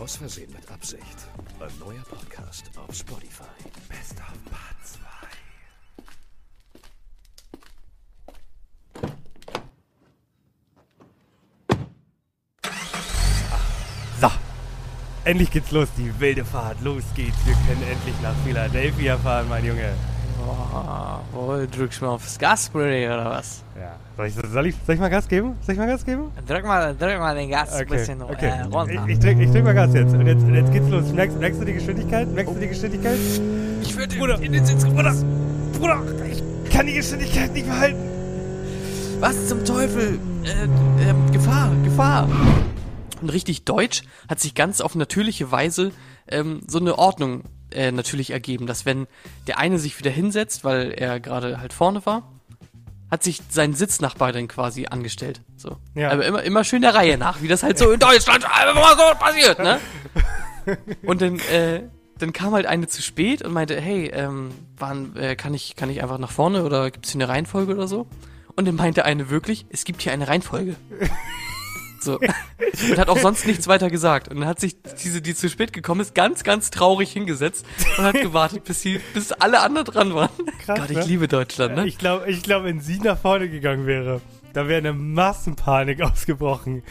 Aus Versehen mit Absicht. Ein neuer Podcast auf Spotify. Best of Part 2. So, endlich geht's los, die wilde Fahrt. Los geht's, wir können endlich nach Philadelphia fahren, mein Junge. Boah, wohl, drückst du mal aufs Gasspray oder was? Ja, soll ich, soll, ich, soll ich mal Gas geben? Soll ich mal Gas geben? Drück mal, drück mal den Gas ein Okay, bisschen okay. äh, runter. Ich, ich, drück, ich drück mal Gas jetzt. Und jetzt, und jetzt geht's los. Merkst, merkst du die Geschwindigkeit? Merkst du die Geschwindigkeit? Ich würde Bruder, in den Sitz, Bruder, Bruder, ich kann die Geschwindigkeit nicht behalten. Was zum Teufel? Äh, ähm, Gefahr, Gefahr. Und richtig deutsch hat sich ganz auf natürliche Weise ähm, so eine Ordnung äh, natürlich ergeben, dass wenn der eine sich wieder hinsetzt, weil er gerade halt vorne war, hat sich sein Sitznachbar dann quasi angestellt. So. Ja. Aber immer, immer schön der Reihe nach, wie das halt so in Deutschland einfach mal so passiert, ne? Und dann, äh, dann kam halt eine zu spät und meinte, hey, ähm, wann, äh, kann ich, kann ich einfach nach vorne oder gibt es hier eine Reihenfolge oder so? Und dann meinte eine wirklich, es gibt hier eine Reihenfolge. So. Und hat auch sonst nichts weiter gesagt. Und dann hat sich diese, die zu spät gekommen ist, ganz, ganz traurig hingesetzt und hat gewartet, bis sie, bis alle anderen dran waren. Krass, Gott, ich ne? liebe Deutschland, ne? Ich glaube, ich glaub, wenn sie nach vorne gegangen wäre, da wäre eine Massenpanik ausgebrochen.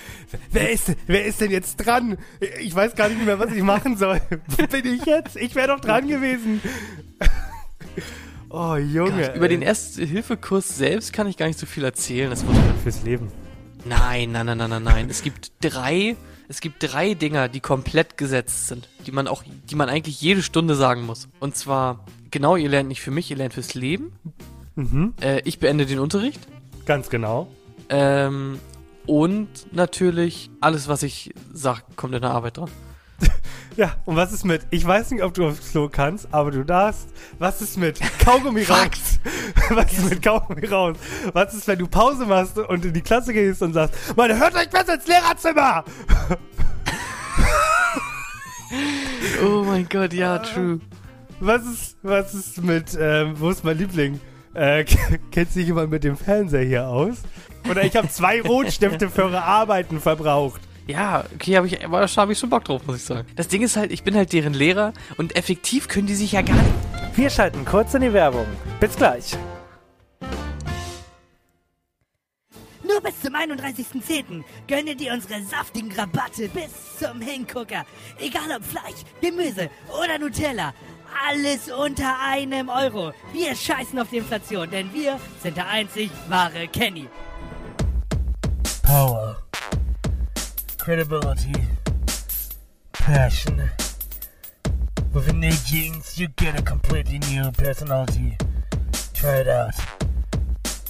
Wer ist, wer ist denn jetzt dran? Ich weiß gar nicht mehr, was ich machen soll. Wo bin ich jetzt? Ich wäre doch dran gewesen. Oh, Junge. Gott, über den ey. Erste-Hilfe-Kurs selbst kann ich gar nicht so viel erzählen. Das wurde Fürs Leben. Nein, nein, nein, nein, nein, nein. Es gibt drei, es gibt drei Dinger, die komplett gesetzt sind, die man auch, die man eigentlich jede Stunde sagen muss. Und zwar, genau, ihr lernt nicht für mich, ihr lernt fürs Leben. Mhm. Äh, ich beende den Unterricht. Ganz genau. Ähm, und natürlich, alles, was ich sag, kommt in der Arbeit dran. Ja, und was ist mit, ich weiß nicht, ob du aufs Klo kannst, aber du darfst. Was ist mit Kaugummi raus? Was ist mit Kaugummi raus? Was ist, wenn du Pause machst und in die Klasse gehst und sagst, Mann, hört euch besser ins Lehrerzimmer! Oh mein Gott, ja, true. Was ist, was ist mit, ähm, wo ist mein Liebling? Äh, kennt sich jemand mit dem Fernseher hier aus? Oder ich habe zwei Rotstifte für eure Arbeiten verbraucht. Ja, okay, hab ich, aber da habe ich schon Bock drauf, muss ich sagen. Das Ding ist halt, ich bin halt deren Lehrer und effektiv können die sich ja gar nicht. Wir schalten kurz in die Werbung. Bis gleich. Nur bis zum 31.10. gönne dir unsere saftigen Rabatte bis zum Hingucker. Egal ob Fleisch, Gemüse oder Nutella. Alles unter einem Euro. Wir scheißen auf die Inflation, denn wir sind der einzig wahre Kenny. Power, credibility, passion. With innate genes, you get a completely new personality. Try it out.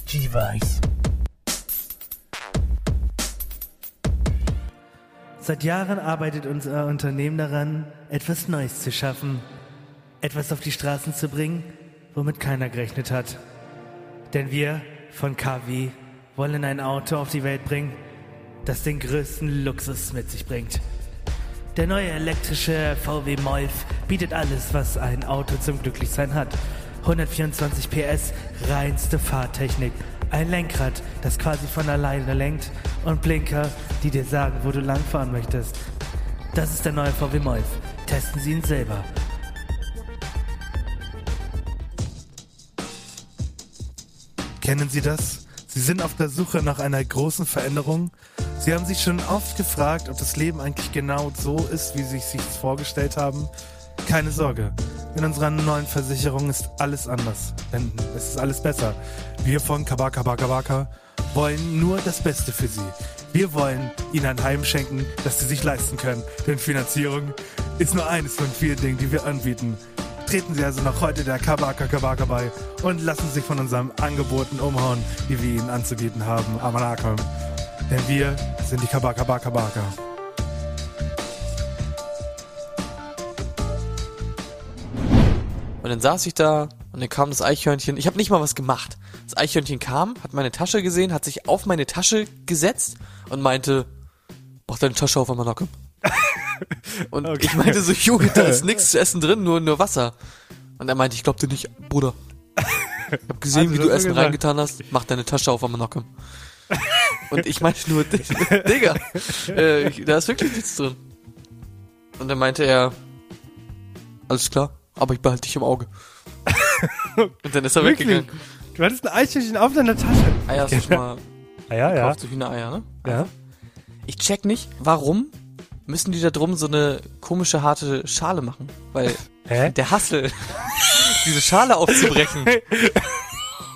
G-Vice. Seit Jahren arbeitet unser Unternehmen daran, etwas Neues zu schaffen. Etwas auf die Straßen zu bringen, womit keiner gerechnet hat. Denn wir von KW wollen ein Auto auf die Welt bringen, das den größten Luxus mit sich bringt. Der neue elektrische VW Molf bietet alles, was ein Auto zum Glücklichsein hat. 124 PS, reinste Fahrtechnik. Ein Lenkrad, das quasi von alleine lenkt und Blinker, die dir sagen, wo du langfahren möchtest. Das ist der neue VW Molf. Testen Sie ihn selber. Kennen Sie das? Sie sind auf der Suche nach einer großen Veränderung. Sie haben sich schon oft gefragt, ob das Leben eigentlich genau so ist, wie Sie sich vorgestellt haben. Keine Sorge. In unserer neuen Versicherung ist alles anders. Denn es ist alles besser. Wir von Kabaka Baka Baka wollen nur das Beste für Sie. Wir wollen Ihnen ein Heim schenken, das Sie sich leisten können. Denn Finanzierung ist nur eines von vielen Dingen, die wir anbieten. Treten Sie also noch heute der Kabaka Kabaka bei und lassen Sie sich von unseren Angeboten umhauen, die wir Ihnen anzubieten haben. Amanakom denn wir sind die Kabaka Baka Baka. Und dann saß ich da und dann kam das Eichhörnchen. Ich habe nicht mal was gemacht. Das Eichhörnchen kam, hat meine Tasche gesehen, hat sich auf meine Tasche gesetzt und meinte, mach deine Tasche auf einmal Nacke. und okay. ich meinte so, Junge, da ist nichts zu essen drin, nur, nur Wasser. Und er meinte, ich glaub dir nicht, Bruder. Ich hab gesehen, also, wie du Essen gesagt. reingetan hast. Mach deine Tasche auf, Amanocke. Und ich meinte nur, Digga, äh, da ist wirklich nichts drin. Und dann meinte er, alles klar, aber ich behalte dich im Auge. Und dann ist er Wirklich? weggegangen. Du hattest ein Eichhörnchen auf deiner Tasche. Eier hast du schon mal Ah, ja, gekauft, so Hühnereier, ne? ja. Ich check nicht, warum müssen die da drum so eine komische, harte Schale machen? Weil Hä? der Hassel, diese Schale aufzubrechen.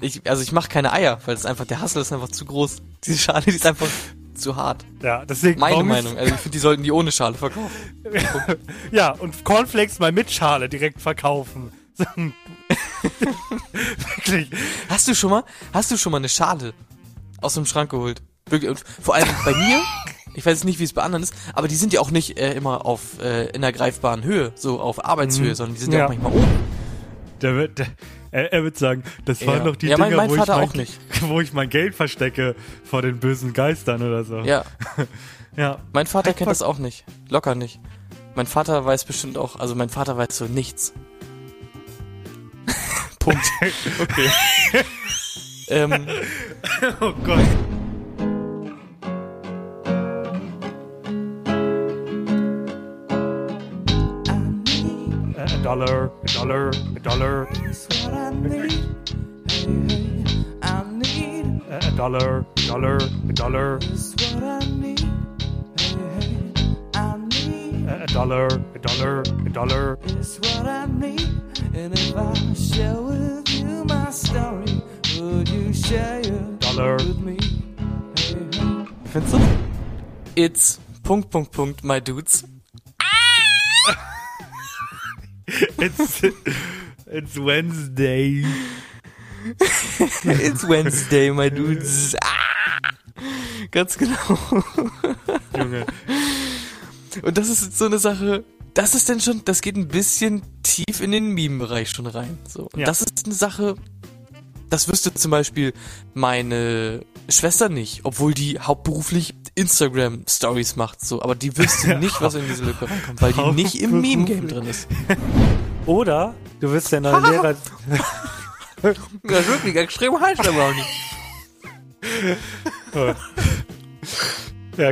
Ich, also ich mache keine Eier, weil es einfach, der Hassel ist einfach zu groß. Diese Schale, die ist einfach zu hart. Ja, deswegen. Meine Meinung. Also ich finde, die sollten die ohne Schale verkaufen. Ja, und Cornflakes mal mit Schale direkt verkaufen. Wirklich. Hast du schon mal, hast du schon mal eine Schale aus dem Schrank geholt? Wirklich, und vor allem bei mir, ich weiß nicht, wie es bei anderen ist, aber die sind ja auch nicht äh, immer auf äh, in der greifbaren Höhe, so auf Arbeitshöhe, Mhm. sondern die sind ja, Ja. auch manchmal oben. Der wird, der, er, er wird sagen, das Ja. waren doch die Ja, mein- Dinger, mein wo, Vater ich mein, wo ich mein Geld verstecke vor den bösen Geistern oder so. Ja, ja. mein Vater kennt Einfach- das auch nicht. Locker nicht. Mein Vater weiß bestimmt auch, also mein Vater weiß so nichts. Punkt. Okay. ähm, Oh Gott. dollar, a dollar, a dollar. It's what I need. Hey, hey, I need. A dollar, a dollar, a dollar. It's what I need. Hey, hey, I need. A dollar, a dollar, a dollar. It's what I need. And if I share with you my story, would you share your dollar with me? Hey, hey. Findest? It's Punkt, Punkt, Punkt, my dudes. It's, it's Wednesday. It's Wednesday, my dudes. Ah! Ganz genau. Junge. Und das ist so eine Sache, das ist denn schon, das geht ein bisschen tief in den Meme-Bereich schon rein. So. Und Ja. das ist eine Sache, das wüsste zum Beispiel meine Schwester nicht, obwohl die hauptberuflich Instagram-Stories macht, so. Aber die wüsste nicht, was in diese Lücke reinkommt, weil die nicht im Meme-Game drin ist. Oder du wirst der neue Lehrer. Das ist wirklich extrem heiß, der Brownie. ja,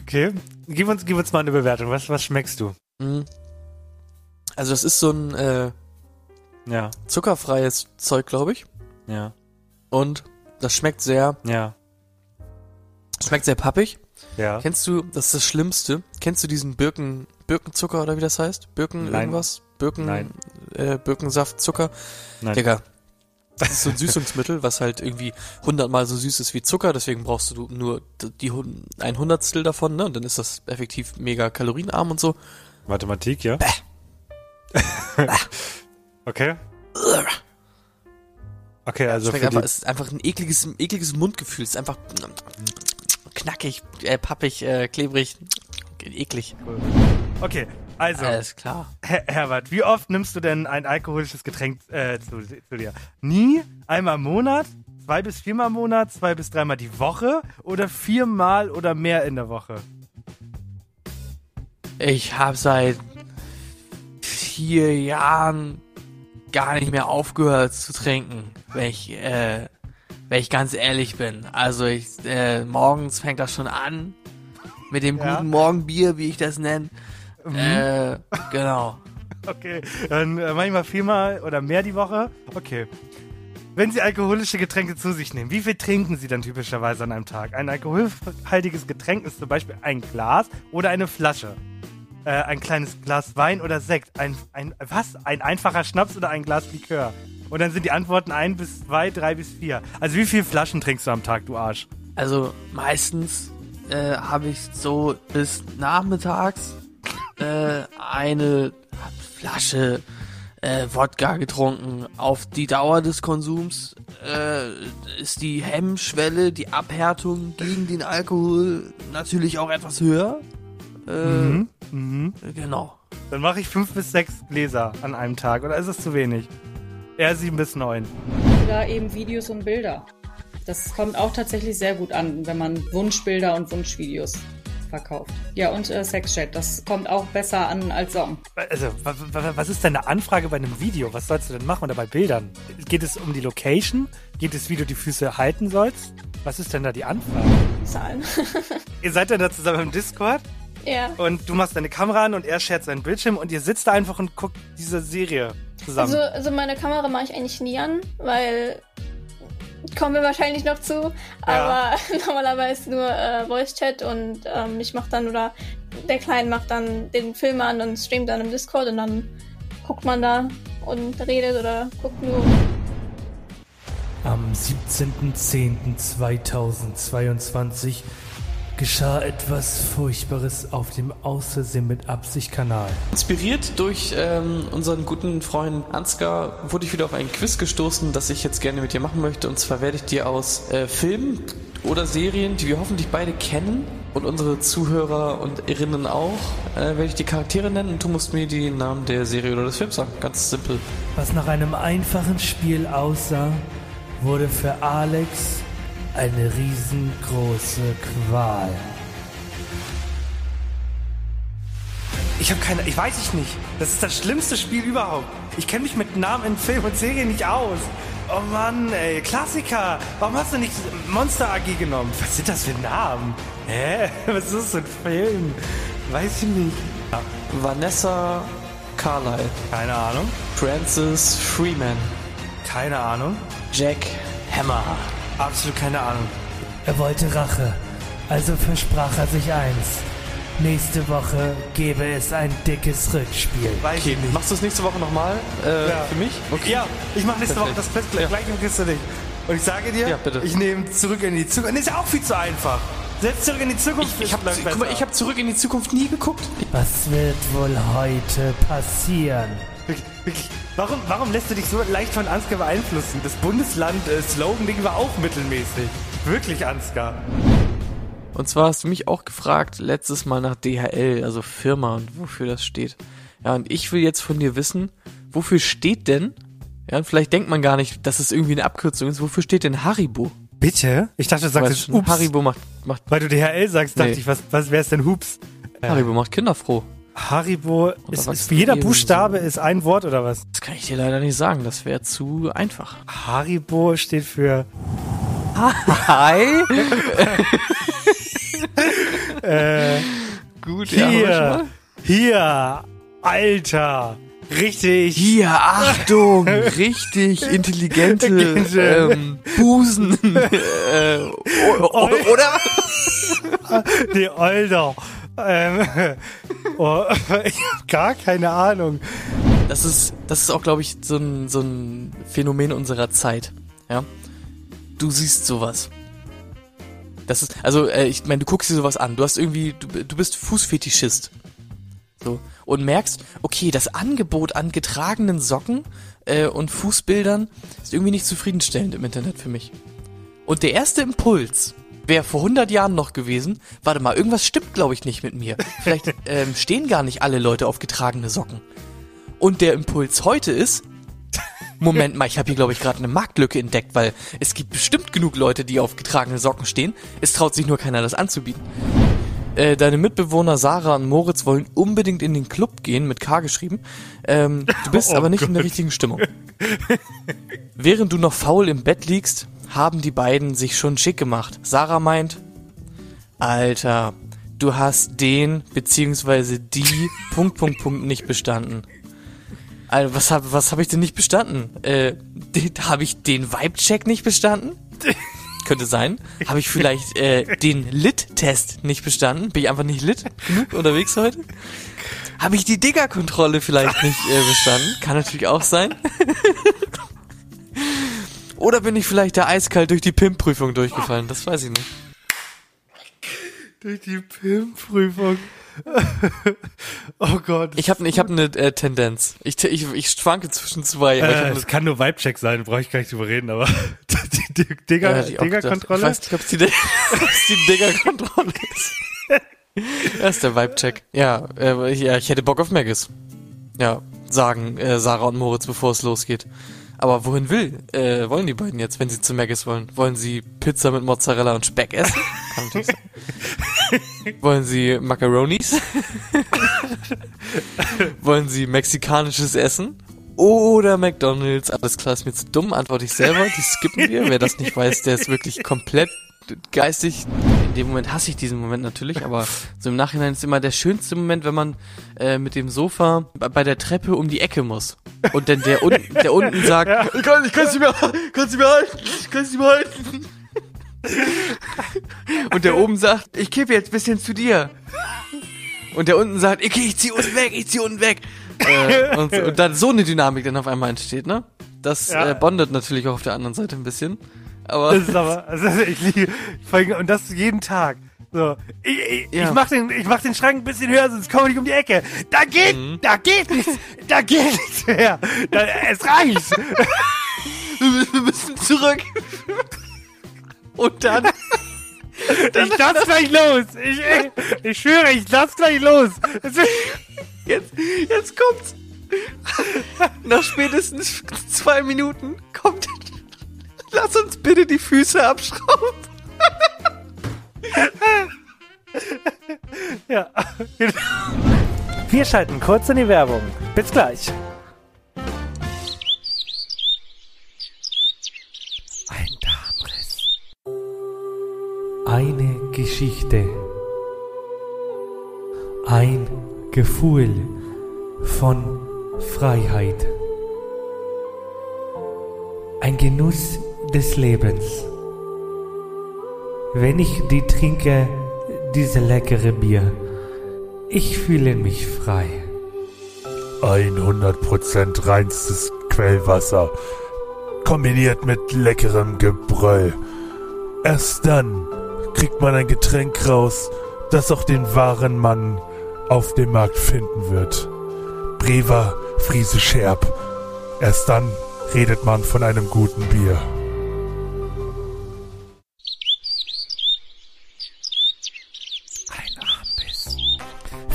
okay. Gib uns, gib uns mal eine Bewertung. Was, was schmeckst du? Mhm. Also das ist so ein äh, Ja, zuckerfreies Zeug, glaube ich. ja, Und das schmeckt sehr, ja, schmeckt sehr pappig. ja. Kennst du, das ist das Schlimmste, kennst du diesen Birken, Birkenzucker oder wie das heißt? Birken Nein. irgendwas? Birken, Nein. Äh, Birkensaft, Zucker? Nein. Digga. Das ist so ein Süßungsmittel, was halt irgendwie hundertmal so süß ist wie Zucker, deswegen brauchst du nur die, ein Hundertstel davon, ne? Und dann ist das effektiv mega kalorienarm und so. Mathematik, ja? okay. Okay, also für einfach, die, es ist einfach ein ekliges, ekliges Mundgefühl. Es ist einfach knackig, äh, pappig, äh, klebrig, eklig. Okay, also, Alles klar. Her Herbert, wie oft nimmst du denn ein alkoholisches Getränk äh, zu, zu dir? Nie? Einmal im Monat? Zwei bis viermal im Monat? Zwei bis dreimal die Woche? Oder viermal oder mehr in der Woche? Ich habe seit vier Jahren gar nicht mehr aufgehört zu trinken, wenn ich, äh, wenn ich ganz ehrlich bin. Also ich, äh, morgens fängt das schon an mit dem Ja. guten Morgenbier, wie ich das nenne. Äh, genau. Okay, dann äh, manchmal viermal oder mehr die Woche. Okay. Wenn Sie alkoholische Getränke zu sich nehmen, wie viel trinken Sie dann typischerweise an einem Tag? Ein alkoholhaltiges Getränk ist zum Beispiel ein Glas oder eine Flasche. Äh, ein kleines Glas Wein oder Sekt. Ein, ein, was? Ein einfacher Schnaps oder ein Glas Likör? Und dann sind die Antworten ein bis zwei, drei bis vier. Also wie viele Flaschen trinkst du am Tag, du Arsch? Also meistens äh, habe ich so bis nachmittags äh, eine Flasche äh, Wodka getrunken. Auf die Dauer des Konsums äh, ist die Hemmschwelle, die Abhärtung gegen den Alkohol natürlich auch etwas höher. Äh, Mhm. Mhm. Genau. Dann mache ich fünf bis sechs Gläser an einem Tag. Oder ist es zu wenig? Eher sieben bis neun. Oder eben Videos und Bilder. Das kommt auch tatsächlich sehr gut an, wenn man Wunschbilder und Wunschvideos verkauft. Ja, und äh, Sexchat, das kommt auch besser an als Song. Also, wa- wa- was ist deine Anfrage bei einem Video? Was sollst du denn machen oder bei Bildern? Geht es um die Location? Geht es, wie du die Füße halten sollst? Was ist denn da die Anfrage? Zahlen. Ihr seid dann da zusammen im Discord ja. und du machst deine Kamera an und er shared seinen Bildschirm und ihr sitzt da einfach und guckt diese Serie zusammen. Also, also meine Kamera mache ich eigentlich nie an, weil kommen wir wahrscheinlich noch zu. Aber normalerweise nur äh, Voice Chat und ähm, ich mache dann oder der Kleine macht dann den Film an und streamt dann im Discord und dann guckt man da und redet oder guckt nur. Am 17.10.2022 geschah etwas Furchtbares auf dem Außersehen mit Absicht-Kanal. Inspiriert durch ähm, unseren guten Freund Ansgar wurde ich wieder auf ein Quiz gestoßen, das ich jetzt gerne mit dir machen möchte. Und zwar werde ich dir aus äh, Filmen oder Serien, die wir hoffentlich beide kennen und unsere Zuhörer und Irinnen auch, äh, werde ich die Charaktere nennen und du musst mir die Namen der Serie oder des Films sagen. Ganz simpel. Was nach einem einfachen Spiel aussah, wurde für Alex eine riesengroße Qual. Ich habe keine, ich weiß ich nicht. Das ist das schlimmste Spiel überhaupt. Ich kenne mich mit Namen in Film und Serien nicht aus. Oh Mann, ey, Klassiker. Warum hast du nicht Monster AG genommen? Was sind das für Namen? Hä? Was ist das für ein Film? Weiß ich nicht. Ja, Vanessa Carlyle, keine Ahnung. Francis Freeman, Keine Ahnung. Jack Hammer. Absolut keine Ahnung. Er wollte Rache, also versprach er sich eins. Nächste Woche gebe es ein dickes Rückspiel. Weiß Okay, ich nicht. machst du es nächste Woche nochmal äh, Ja. für mich? Okay. Ja, ich mache nächste Woche das Perfekt. Quiz Ja. gleich im für dich. Und ich sage dir, Ja, bitte. ich nehme zurück in die Zukunft. Das ist ja auch viel zu einfach. Selbst zurück in die Zukunft Ich habe ich hab zurück in die Zukunft nie geguckt. Was wird wohl heute passieren? Wirklich. Warum, warum lässt du dich so leicht von Ansgar beeinflussen? Das Bundesland-Slogan-Ding war auch mittelmäßig. Wirklich, Ansgar. Und zwar hast du mich auch gefragt, letztes Mal nach DHL, also Firma und wofür das steht. Ja, und ich will jetzt von dir wissen, wofür steht denn, ja, und vielleicht denkt man gar nicht, dass es irgendwie eine Abkürzung ist, wofür steht denn Haribo? Bitte? Ich dachte, du sagst jetzt Ups. Haribo macht, macht, Weil du DHL sagst, dachte Nee. ich, was, was wäre es denn Hups? Haribo macht Kinder froh. Haribo, ist, ist jeder Buchstabe so. ist ein Wort oder was? Das kann ich dir leider nicht sagen, das wäre zu einfach. Haribo steht für Hi! äh, Gut, ja, hier, mal? hier, Alter, richtig. Hier, Achtung, richtig intelligente ähm, Busen. äh, oder? Die Older. Ähm, oh, ich habe gar keine Ahnung. Das ist, das ist auch, glaube ich, so ein, so ein Phänomen unserer Zeit. Ja. Du siehst sowas. Das ist, also, äh, ich meine, du guckst dir sowas an. Du hast irgendwie, du, du bist Fußfetischist. So. Und merkst, okay, das Angebot an getragenen Socken äh, und Fußbildern ist irgendwie nicht zufriedenstellend im Internet für mich. Und der erste Impuls wäre vor 100 Jahren noch gewesen, warte mal, irgendwas stimmt, glaube ich, nicht mit mir. Vielleicht ähm, stehen gar nicht alle Leute auf getragene Socken. Und der Impuls heute ist, Moment mal, ich habe hier, glaube ich, gerade eine Marktlücke entdeckt, weil es gibt bestimmt genug Leute, die auf getragene Socken stehen. Es traut sich nur keiner, das anzubieten. Äh, deine Mitbewohner Sarah und Moritz wollen unbedingt in den Club gehen, mit K geschrieben. Ähm, du bist Oh aber nicht in der Gott. richtigen Stimmung. Während du noch faul im Bett liegst, haben die beiden sich schon schick gemacht. Sarah meint, Alter, du hast den beziehungsweise die Punkt, Punkt, Punkt nicht bestanden. Alter, was habe was hab ich denn nicht bestanden? Äh, habe ich den Vibe-Check nicht bestanden? Könnte sein. Habe ich vielleicht äh, den Lit-Test nicht bestanden? Bin ich einfach nicht lit genug unterwegs heute? Habe ich die Digger-Kontrolle vielleicht nicht äh, bestanden? Kann natürlich auch sein. Oder bin ich vielleicht da eiskalt durch die PIM-Prüfung durchgefallen? Das weiß ich nicht. Durch die PIM-Prüfung. oh Gott. Ich habe ich hab eine äh, Tendenz. Ich, ich, ich schwanke zwischen zwei. äh, es kann nur Vibe-Check sein, brauche ich gar nicht drüber reden, aber die, die Digger, Ja, ich. Digger-Kontrolle. Ich weiß nicht, ob es die, die Digger-Kontrolle ist. Das ist der Vibe-Check. Ja, äh, ich- ja, ich hätte Bock auf Maggis. Ja, sagen äh, Sarah und Moritz, bevor es losgeht. Aber wohin will, äh, wollen die beiden jetzt, wenn sie zu Maggis wollen? Wollen sie Pizza mit Mozzarella und Speck essen? Kann natürlich sein. wollen sie Macaronis? wollen sie mexikanisches Essen? Oder McDonalds? Alles klar, ist mir zu dumm, antworte ich selber. Die skippen wir. Wer das nicht weiß, der ist wirklich komplett geistig. In dem Moment hasse ich diesen Moment natürlich, aber so im Nachhinein ist immer der schönste Moment, wenn man äh, mit dem Sofa bei- der Treppe um die Ecke muss. Und dann der, unten der unten sagt, ich kann ich kann's nicht mehr, kann's nicht mehr halten, ich kann's nicht mehr halten. Und der oben sagt, ich kippe jetzt ein bisschen zu dir. Und der unten sagt, okay, ich zieh unten weg, ich zieh unten weg. äh, und, und dann so eine Dynamik dann auf einmal entsteht, ne? Das Ja. äh, bondet natürlich auch auf der anderen Seite ein bisschen. Aber Das ist aber, also ich liebe, und das jeden Tag. So, ich, ich, Ja. ich mach den, ich mach den Schrank ein bisschen höher, sonst komme ich um die Ecke. Da geht, Mhm. da geht nichts, da geht nichts mehr. Da, es reicht. wir müssen zurück. Und dann, Ich lass gleich los. Ich, ich, ich schwöre, ich lass gleich los. Jetzt, jetzt kommt's. Nach spätestens zwei Minuten kommt, lass uns bitte die Füße abschrauben. Ja. Wir schalten kurz in die Werbung. Bis gleich. Ein Darmriss. Eine Geschichte. Ein Gefühl von Freiheit. Ein Genuss des Lebens. Wenn ich die trinke, diese leckere Bier, ich fühle mich frei. 100% reinstes Quellwasser. Kombiniert mit leckerem Gebrüll. Erst dann kriegt man ein Getränk raus, das auch den wahren Mann auf dem Markt finden wird. Brewer Friese Scherb. Erst dann redet man von einem guten Bier.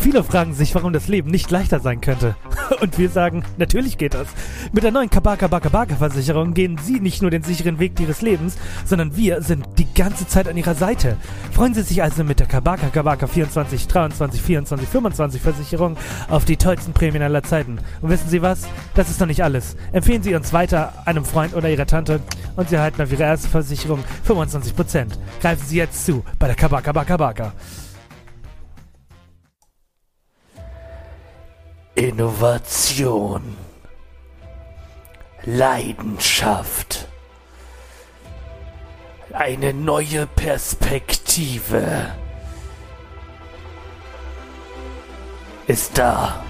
Viele fragen sich, warum das Leben nicht leichter sein könnte. Und wir sagen, natürlich geht das. Mit der neuen Kabaka Baka Baka Versicherung gehen Sie nicht nur den sicheren Weg Ihres Lebens, sondern wir sind die ganze Zeit an Ihrer Seite. Freuen Sie sich also mit der Kabaka Kabaka 24, 23, 24, 25 Versicherung auf die tollsten Prämien aller Zeiten. Und wissen Sie was? Das ist noch nicht alles. Empfehlen Sie uns weiter einem Freund oder Ihrer Tante und Sie erhalten auf Ihre erste Versicherung 25%. Greifen Sie jetzt zu bei der Kabaka Baka Baka. Innovation. Leidenschaft. Eine neue Perspektive ist da.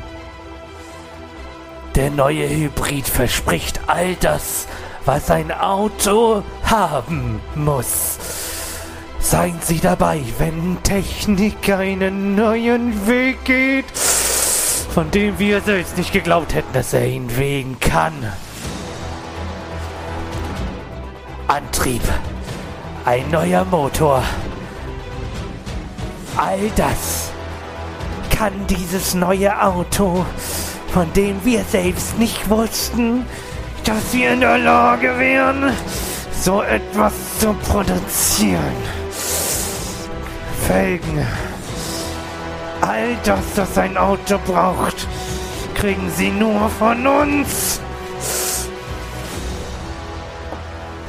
Der neue Hybrid verspricht all das, was ein Auto haben muss. Seien Sie dabei, wenn Technik einen neuen Weg geht, von dem wir selbst nicht geglaubt hätten, dass er ihn wegen kann. Antrieb, ein neuer Motor. All das kann dieses neue Auto, von dem wir selbst nicht wussten, dass wir in der Lage wären, so etwas zu produzieren. Felgen. All das, was ein Auto braucht, kriegen sie nur von uns.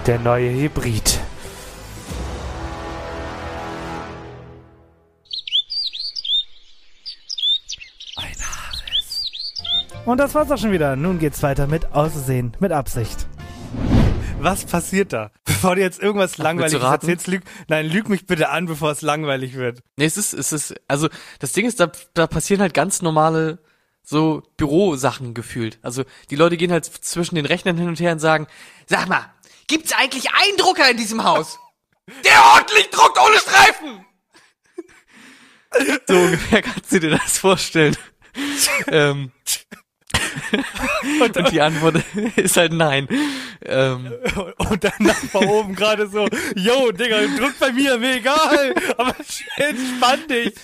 Der neue Hybrid. Ein Haares. Und das war's auch schon wieder. Nun geht's weiter mit Aussehen, mit Absicht. Was passiert da? Bevor du jetzt irgendwas Langweiliges raten? erzählst, lüg, nein, lüg mich bitte an, bevor es langweilig wird. Nee, es ist, es ist, also das Ding ist, da, da passieren halt ganz normale so Bürosachen gefühlt. Also die Leute gehen halt zwischen den Rechnern hin und her und sagen, sag mal, gibt's eigentlich einen Drucker in diesem Haus? Der ordentlich druckt ohne Streifen! so ungefähr kannst du dir das vorstellen. ähm, Und, und die Antwort ist halt nein. Ähm, Und dein Nachbar oben gerade so, yo, Digga, drück bei mir, mir egal, aber entspann dich.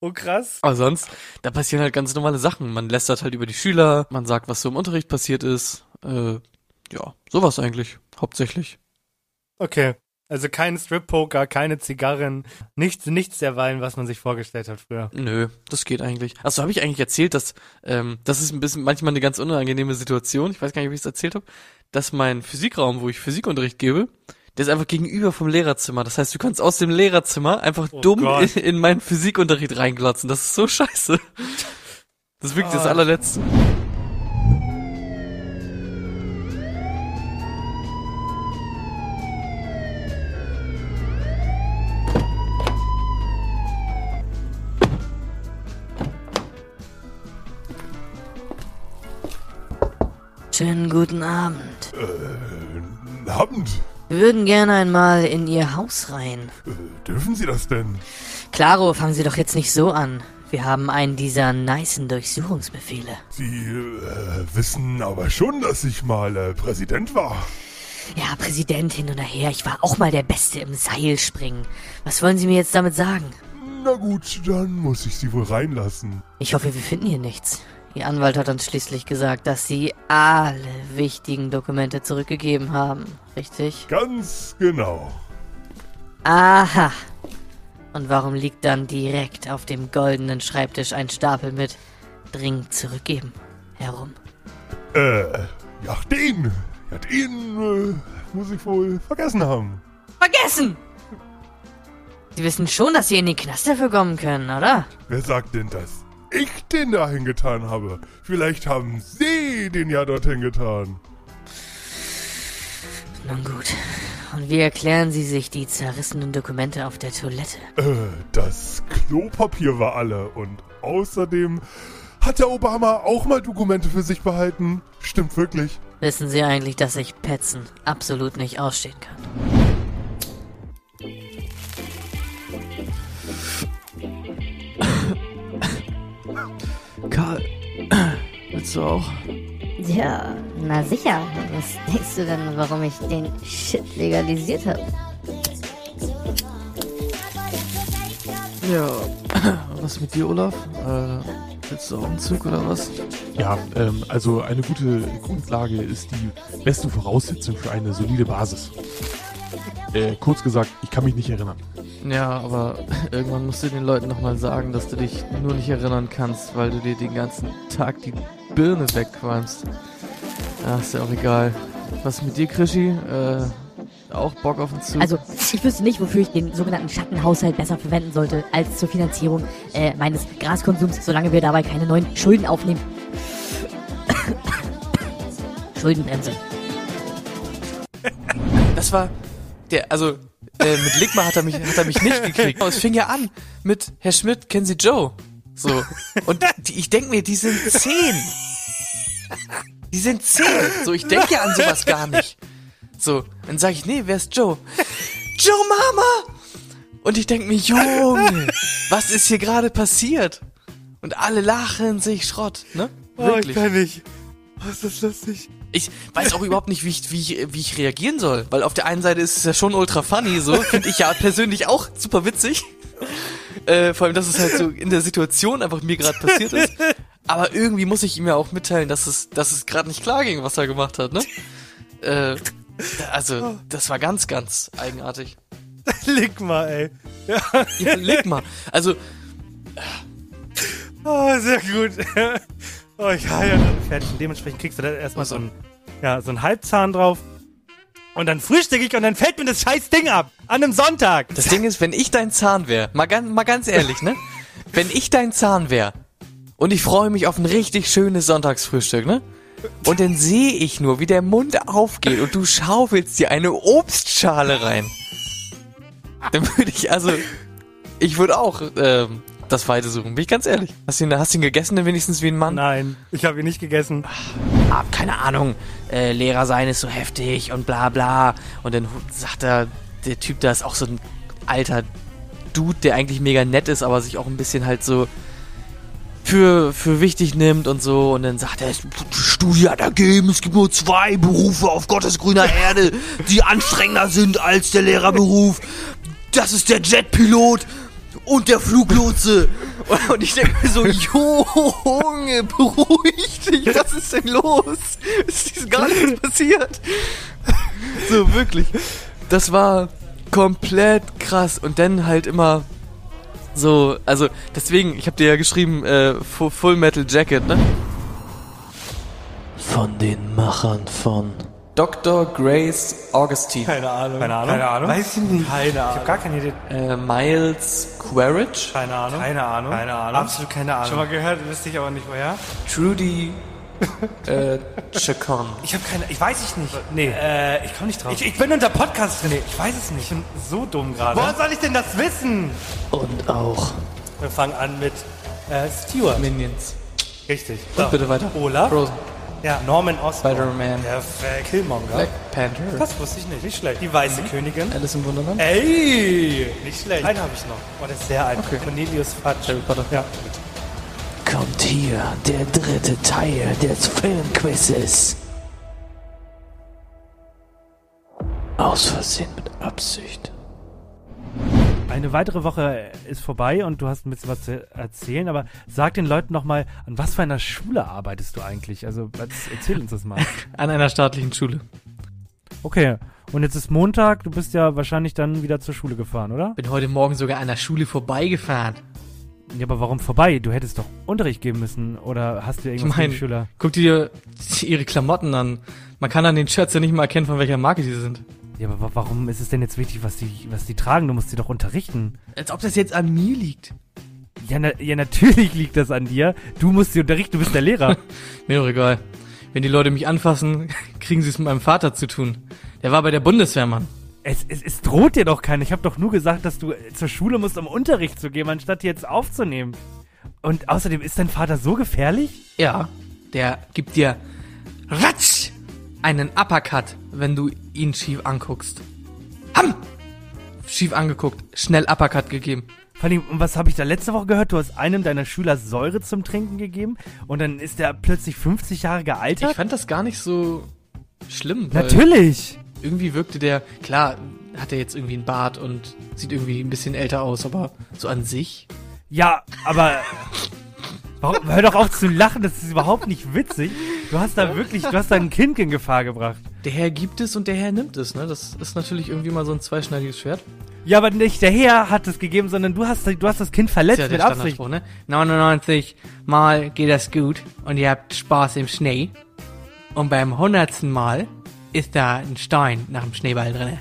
Oh krass. aber sonst, da passieren halt ganz normale Sachen. Man lästert halt über die Schüler, man sagt, was so im Unterricht passiert ist. Äh, ja, sowas eigentlich, hauptsächlich. Okay. Also kein Strip-Poker, keine Zigarren, nichts, nichts derweilen, was man sich vorgestellt hat früher. Nö, das geht eigentlich. Achso, habe ich eigentlich erzählt, dass ähm, das ist ein bisschen manchmal eine ganz unangenehme Situation. Ich weiß gar nicht, ob ich es erzählt habe, dass mein Physikraum, wo ich Physikunterricht gebe, der ist einfach gegenüber vom Lehrerzimmer. Das heißt, du kannst aus dem Lehrerzimmer einfach Oh dumm in, in meinen Physikunterricht reinglotzen. Das ist so scheiße. Das ist wirklich das Ah. allerletzte. Schönen guten Abend. Äh, Abend. Wir würden gerne einmal in Ihr Haus rein. Äh, dürfen Sie das denn? Klaro, fangen Sie doch jetzt nicht so an. Wir haben einen dieser nicen Durchsuchungsbefehle. Sie äh, wissen aber schon, dass ich mal äh, Präsident war. Ja, Präsident hin und her. Ich war auch mal der Beste im Seilspringen. Was wollen Sie mir jetzt damit sagen? Na gut, dann muss ich Sie wohl reinlassen. Ich hoffe, wir finden hier nichts. Ihr Anwalt hat uns schließlich gesagt, dass Sie alle wichtigen Dokumente zurückgegeben haben. Richtig? Ganz genau. Aha. Und warum liegt dann direkt auf dem goldenen Schreibtisch ein Stapel mit dringend zurückgeben herum? Äh, ja, den. Ja, den äh, muss ich wohl vergessen haben. Vergessen! Sie wissen schon, dass Sie in den Knast dafür kommen können, oder? Wer sagt denn, dass ich den dahin getan habe? Vielleicht haben Sie den ja dorthin getan. Nun gut. Und wie erklären Sie sich die zerrissenen Dokumente auf der Toilette? Äh, das Klopapier war alle und außerdem hat der Obama auch mal Dokumente für sich behalten. Stimmt wirklich. Wissen Sie eigentlich, dass ich Petzen absolut nicht ausstehen kann? Karl, willst du auch? Ja, na sicher. Was denkst du denn, warum ich den Shit legalisiert habe? Ja. Was mit dir, Olaf? Äh, willst du auch einen Zug oder was? Ja, ähm, also eine gute Grundlage ist die beste Voraussetzung für eine solide Basis. Äh, kurz gesagt, ich kann mich nicht erinnern. Ja, aber irgendwann musst du den Leuten nochmal sagen, dass du dich nur nicht erinnern kannst, weil du dir den ganzen Tag die Birne wegqualmst. Ja, ist ja auch egal. Was mit dir, Krischi? Äh, auch Bock auf den Zug? Also, ich wüsste nicht, wofür ich den sogenannten Schattenhaushalt besser verwenden sollte, als zur Finanzierung äh, meines Graskonsums, solange wir dabei keine neuen Schulden aufnehmen. Schuldenbremse. Das war der, also äh, mit Ligma hat er mich, hat er mich nicht gekriegt. Aber es fing ja an mit Herr Schmidt, kennen Sie Joe? So und die, ich denk mir, die sind zehn. Die sind zehn. So, ich denke ja an sowas gar nicht. So, dann sage ich, nee, wer ist Joe? Joe Mama! Und ich denk mir, Junge, was ist hier gerade passiert? Und alle lachen sich Schrott, ne? Oh, ich kann nicht. Oh, ist das lustig. Ich weiß auch überhaupt nicht, wie ich, wie, ich, wie ich reagieren soll. Weil auf der einen Seite ist es ja schon ultra funny, so. Finde ich ja persönlich auch super witzig. Äh, vor allem, dass es halt so in der Situation einfach mir gerade passiert ist. Aber irgendwie muss ich ihm ja auch mitteilen, dass es, dass es gerade nicht klar ging, was er gemacht hat, ne? Äh, also, das war ganz, ganz eigenartig. Leg mal, ey. Ja. Ja, leg mal. Also, Oh, sehr gut. Oh, ich war ja dann fertig. Und dementsprechend kriegst du da erstmal so ein, ja, so ein Halbzahn drauf. Und dann frühstücke ich und dann fällt mir das scheiß Ding ab. An einem Sonntag. das Ding ist, wenn ich dein Zahn wäre, mal, ganz, mal ganz ehrlich, ne? Wenn ich dein Zahn wäre und ich freue mich auf ein richtig schönes Sonntagsfrühstück, ne? Und dann sehe ich nur, wie der Mund aufgeht und du schaufelst dir eine Obstschale rein. Dann würde ich, also, ich würde auch ähm, das Weite suchen, bin ich ganz ehrlich. Hast du ihn, hast du ihn gegessen, denn wenigstens wie ein Mann? Nein, ich habe ihn nicht gegessen. ah, keine Ahnung, äh, Lehrer sein ist so heftig und bla bla. Und dann sagt er, der Typ da ist auch so ein alter Dude, der eigentlich mega nett ist, aber sich auch ein bisschen halt so, für, für wichtig nimmt und so. Und dann sagt er, Studie hat ergeben, es gibt nur zwei Berufe auf Gottes grüner Erde, die anstrengender sind als der Lehrerberuf. Das ist der Jetpilot und der Fluglotse. Und ich denke mir so, Junge, beruhig dich, was ist denn los? Es ist gar nichts passiert. So, wirklich. Das war komplett krass. Und dann halt immer so, also deswegen, ich habe dir ja geschrieben, äh, Fu- Full Metal Jacket, ne? Von den Machern von Dr. Grace Augustine. Keine Ahnung. Keine Ahnung. Keine Ahnung. Weiß ich nicht. Keine Ich Ahnung. habe gar keine Idee. Äh, Miles Quaritch. Keine Ahnung. Keine Ahnung. Keine Ahnung. Absolut keine Ahnung. Schon mal gehört, wüsste ich aber nicht woher. Trudy äh, Chacon. Ich habe keine. Ich weiß ich nicht. Nee. Äh, ich komme nicht drauf. Ich- ich bin unter Podcast drin. Ich weiß es nicht. Ich bin so dumm gerade. Woher soll ich denn das wissen? und auch Wir fangen an mit äh, Stewart. Minions. Richtig. Und bitte weiter. Olaf. Frozen. Ja, Norman Osborn. Spider-Man. Perfekt. Killmonger. Black Panther. Das wusste ich nicht. Nicht schlecht. Die weiße Königin. Alice im Wunderland. Ey! Nicht schlecht. Einen habe ich noch. Oh, der ist sehr alt. Okay. Cornelius Fatsch. Harry Potter. Ja. kommt hier der dritte Teil des Filmquizzes. Aus Versehen mit Absicht. Eine weitere Woche ist vorbei und du hast ein bisschen was zu erzählen, aber sag den Leuten noch mal, an was für einer Schule arbeitest du eigentlich? Also, erzähl uns das mal. An einer staatlichen Schule. Okay, und jetzt ist Montag, du bist ja wahrscheinlich dann wieder zur Schule gefahren, oder? Bin heute Morgen sogar an der Schule vorbeigefahren. Ja, aber warum vorbei? Du hättest doch Unterricht geben müssen oder hast du Ich irgendwas gegen meine, Schüler? guck dir ihre Klamotten an. Man kann an den Shirts ja nicht mal erkennen, von welcher Marke die sind. Ja, aber wa- warum ist es denn jetzt wichtig, was die, was die tragen? Du musst sie doch unterrichten. Als ob das jetzt an mir liegt. Ja, na, ja, natürlich liegt das an dir. Du musst sie unterrichten, du bist der Lehrer. Mir doch egal. Wenn die Leute mich anfassen, kriegen sie es mit meinem Vater zu tun. Der war bei der Bundeswehr, Mann. Es, es, es droht dir doch keiner. Ich habe doch nur gesagt, dass du zur Schule musst, um Unterricht zu geben, anstatt jetzt aufzunehmen. Und außerdem ist dein Vater so gefährlich? Ja, der gibt dir ratsch einen Uppercut, wenn du ihn schief anguckst. Ham! Schief angeguckt, schnell Uppercut gegeben. Vor allem, und was habe ich da letzte Woche gehört? Du hast einem deiner Schüler Säure zum Trinken gegeben und dann ist der plötzlich 50 Jahre Ich gealtert? fand das gar nicht so schlimm. Natürlich! Irgendwie wirkte der, klar, hat er jetzt irgendwie einen Bart und sieht irgendwie ein bisschen älter aus, aber so an sich. Ja, aber. Warum, hör doch auf zu lachen, das ist überhaupt nicht witzig. Du hast da wirklich, du hast da ein Kind in Gefahr gebracht. Der Herr gibt es und der Herr nimmt es, ne? Das ist natürlich irgendwie mal so ein zweischneidiges Schwert. Ja, aber nicht der Herr hat es gegeben, sondern du hast, du hast das Kind verletzt ist ja mit der Absicht. Standardspruch, ne? 99 Mal geht das gut und ihr habt Spaß im Schnee. Und beim hundertsten Mal ist da ein Stein nach dem Schneeball drinne.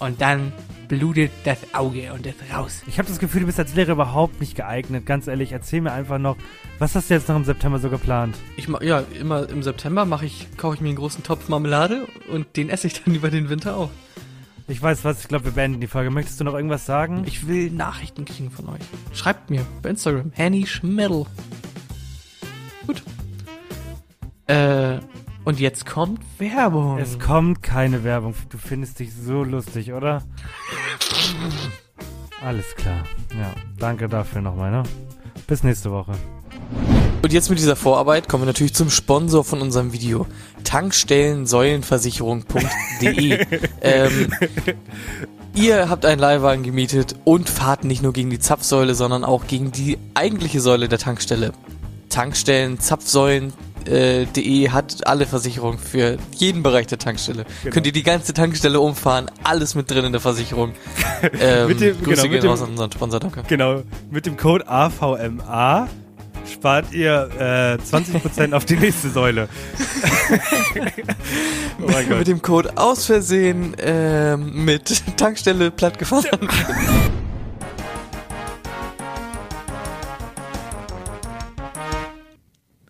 Und dann blutet das Auge und ist raus. Ich habe das Gefühl, du bist als Lehrer überhaupt nicht geeignet. Ganz ehrlich, erzähl mir einfach noch, was hast du jetzt noch im September so geplant? Ich ja, immer im September mache ich, kaufe ich mir einen großen Topf Marmelade und den esse ich dann über den Winter auch. Ich weiß was, ich glaube, wir beenden die Folge. Möchtest du noch irgendwas sagen? Ich will Nachrichten kriegen von euch. Schreibt mir bei Instagram. Hanny Schmiddel. Gut. Äh, und jetzt kommt Werbung. es kommt keine Werbung. Du findest dich so lustig, oder? Alles klar. Ja, danke dafür nochmal, ne? Bis nächste Woche. Und jetzt mit dieser Vorarbeit kommen wir natürlich zum Sponsor von unserem Video. Tankstellensäulenversicherung.de ähm, Ihr habt einen Leihwagen gemietet und fahrt nicht nur gegen die Zapfsäule, sondern auch gegen die eigentliche Säule der Tankstelle. Tankstellen, Zapfsäulen, äh, .de hat alle Versicherungen für jeden Bereich der Tankstelle. Könnt ihr die ganze Tankstelle umfahren, alles mit drin in der Versicherung. Ähm, Mit dem- Grüße genau, mit gehen dem- raus an unseren Sponsor, danke. Genau, mit dem Code AVMA spart ihr äh, 20% auf die nächste Säule. oh mein Gott. Mit dem Code aus Versehen ähm, mit Tankstelle plattgefahren.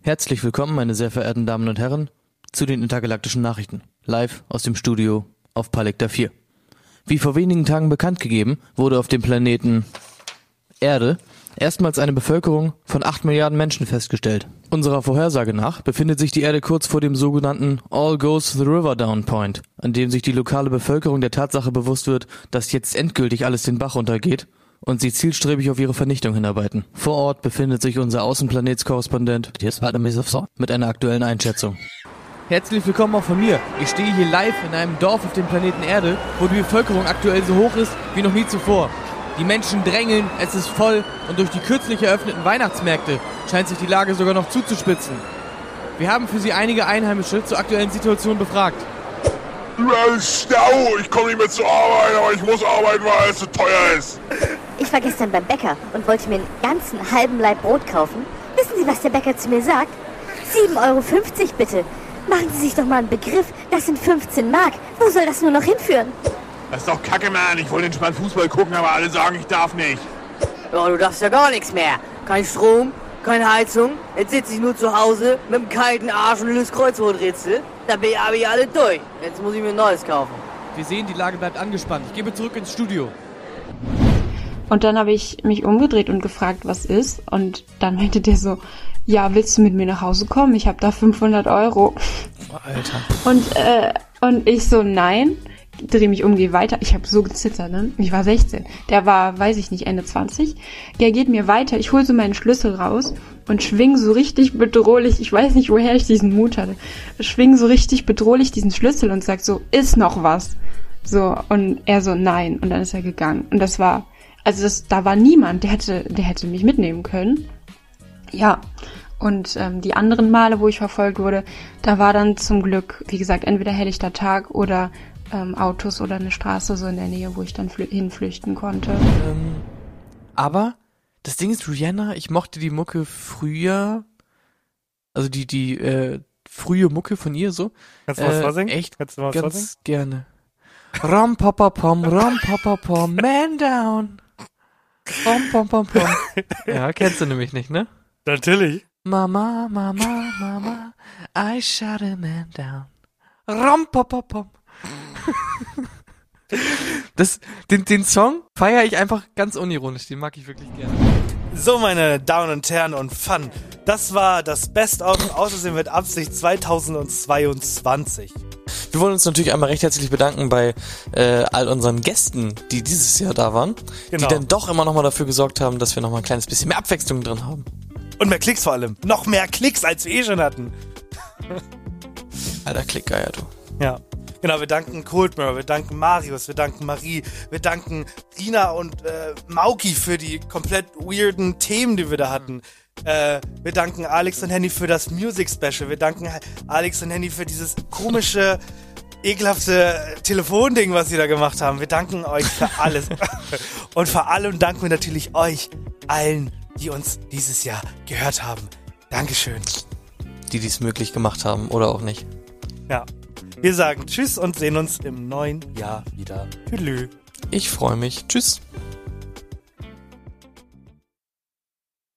Herzlich willkommen, meine sehr verehrten Damen und Herren, zu den intergalaktischen Nachrichten. Live aus dem Studio auf Palekta 4. Wie vor wenigen Tagen bekannt gegeben, wurde auf dem Planeten Erde erstmals eine Bevölkerung von 8 Milliarden Menschen festgestellt. Unserer Vorhersage nach befindet sich die Erde kurz vor dem sogenannten All Goes the River Down Point, an dem sich die lokale Bevölkerung der Tatsache bewusst wird, dass jetzt endgültig alles den Bach runtergeht und sie zielstrebig auf ihre Vernichtung hinarbeiten. Vor Ort befindet sich unser Außenplanetskorrespondent mit einer aktuellen Einschätzung. Herzlich willkommen auch von mir. Ich stehe hier live in einem Dorf auf dem Planeten Erde, wo die Bevölkerung aktuell so hoch ist wie noch nie zuvor. Die Menschen drängeln, es ist voll und durch die kürzlich eröffneten Weihnachtsmärkte scheint sich die Lage sogar noch zuzuspitzen. Wir haben für Sie einige Einheimische zur aktuellen Situation befragt. Überall Stau, ich komme nicht mehr zur Arbeit, aber ich muss arbeiten, weil es so teuer ist. Ich war gestern beim Bäcker und wollte mir einen ganzen halben Laib Brot kaufen. Wissen Sie, was der Bäcker zu mir sagt? 7,50 Euro bitte. Machen Sie sich doch mal einen Begriff. Das sind 15 Mark. Wo soll das nur noch hinführen? Das ist doch kacke, Mann. Ich wollte entspannt Fußball gucken, aber alle sagen, ich darf nicht. Ja, du darfst ja gar nichts mehr. Kein Strom, keine Heizung. Jetzt sitze ich nur zu Hause mit einem kalten Arsch und löse Kreuzworträtsel. Da bin ich aber ich alle durch. Jetzt muss ich mir ein neues kaufen. Wir sehen, die Lage bleibt angespannt. Ich gebe zurück ins Studio. Und dann habe ich mich umgedreht und gefragt, was ist. Und dann meinte der so, ja, willst du mit mir nach Hause kommen? Ich habe da 500 Euro. Alter. Und, äh, und ich so, nein. Drehe mich um, gehe weiter. Ich habe so gezittert, ne? Ich war 16. Der war, weiß ich nicht, Ende 20. Der geht mir weiter. Ich hole so meinen Schlüssel raus und schwing so richtig bedrohlich. Ich weiß nicht, woher ich diesen Mut hatte. Schwing so richtig bedrohlich diesen Schlüssel und sag so, ist noch was? So, und er so, nein. Und dann ist er gegangen. Und das war, also das, da war niemand, der hätte, der hätte mich mitnehmen können. Ja. Und ähm, die anderen Male, wo ich verfolgt wurde, da war dann zum Glück, wie gesagt, entweder helllichter Tag oder ähm, Autos oder eine Straße so in der Nähe, wo ich dann flü hinflüchten konnte. Ähm, aber das Ding ist, Rihanna, ich mochte die Mucke früher, also die, die, äh, frühe Mucke von ihr so. Kannst du was äh, vorsingen? Echt Kannst du was ganz vorsingen? gerne. Ram papa pom, ram papa pom, man down. Ram pom pom pom. Ja, kennst du nämlich nicht, ne? Natürlich. Mama, Mama, Mama, I shot a man down. Ram papa pom. Das, den, den Song feiere ich einfach ganz unironisch, den mag ich wirklich gerne. So, meine Damen und Herren und Fun, das war das Best-of Außersehen mit Absicht 2022. Wir wollen uns natürlich einmal recht herzlich bedanken bei äh, all unseren Gästen, die dieses Jahr da waren, Genau. die dann doch immer nochmal dafür gesorgt haben, dass wir nochmal ein kleines bisschen mehr Abwechslung drin haben. Und mehr Klicks vor allem. Noch mehr Klicks, als wir eh schon hatten. Alter Klickgeier, du. Ja. Genau, wir danken Coldmere, wir danken Marius, wir danken Marie, wir danken Rina und äh, Mauki für die komplett weirden Themen, die wir da hatten. Äh, wir danken Alex und Henny für das Music Special. Wir danken Alex und Henny für dieses komische, ekelhafte Telefonding, was sie da gemacht haben. Wir danken euch für alles. und vor allem danken wir natürlich euch allen, die uns dieses Jahr gehört haben. Dankeschön. Die dies möglich gemacht haben oder auch nicht. Ja. Wir sagen Tschüss und sehen uns im neuen Jahr wieder. Tschüss. Ich freue mich. Tschüss.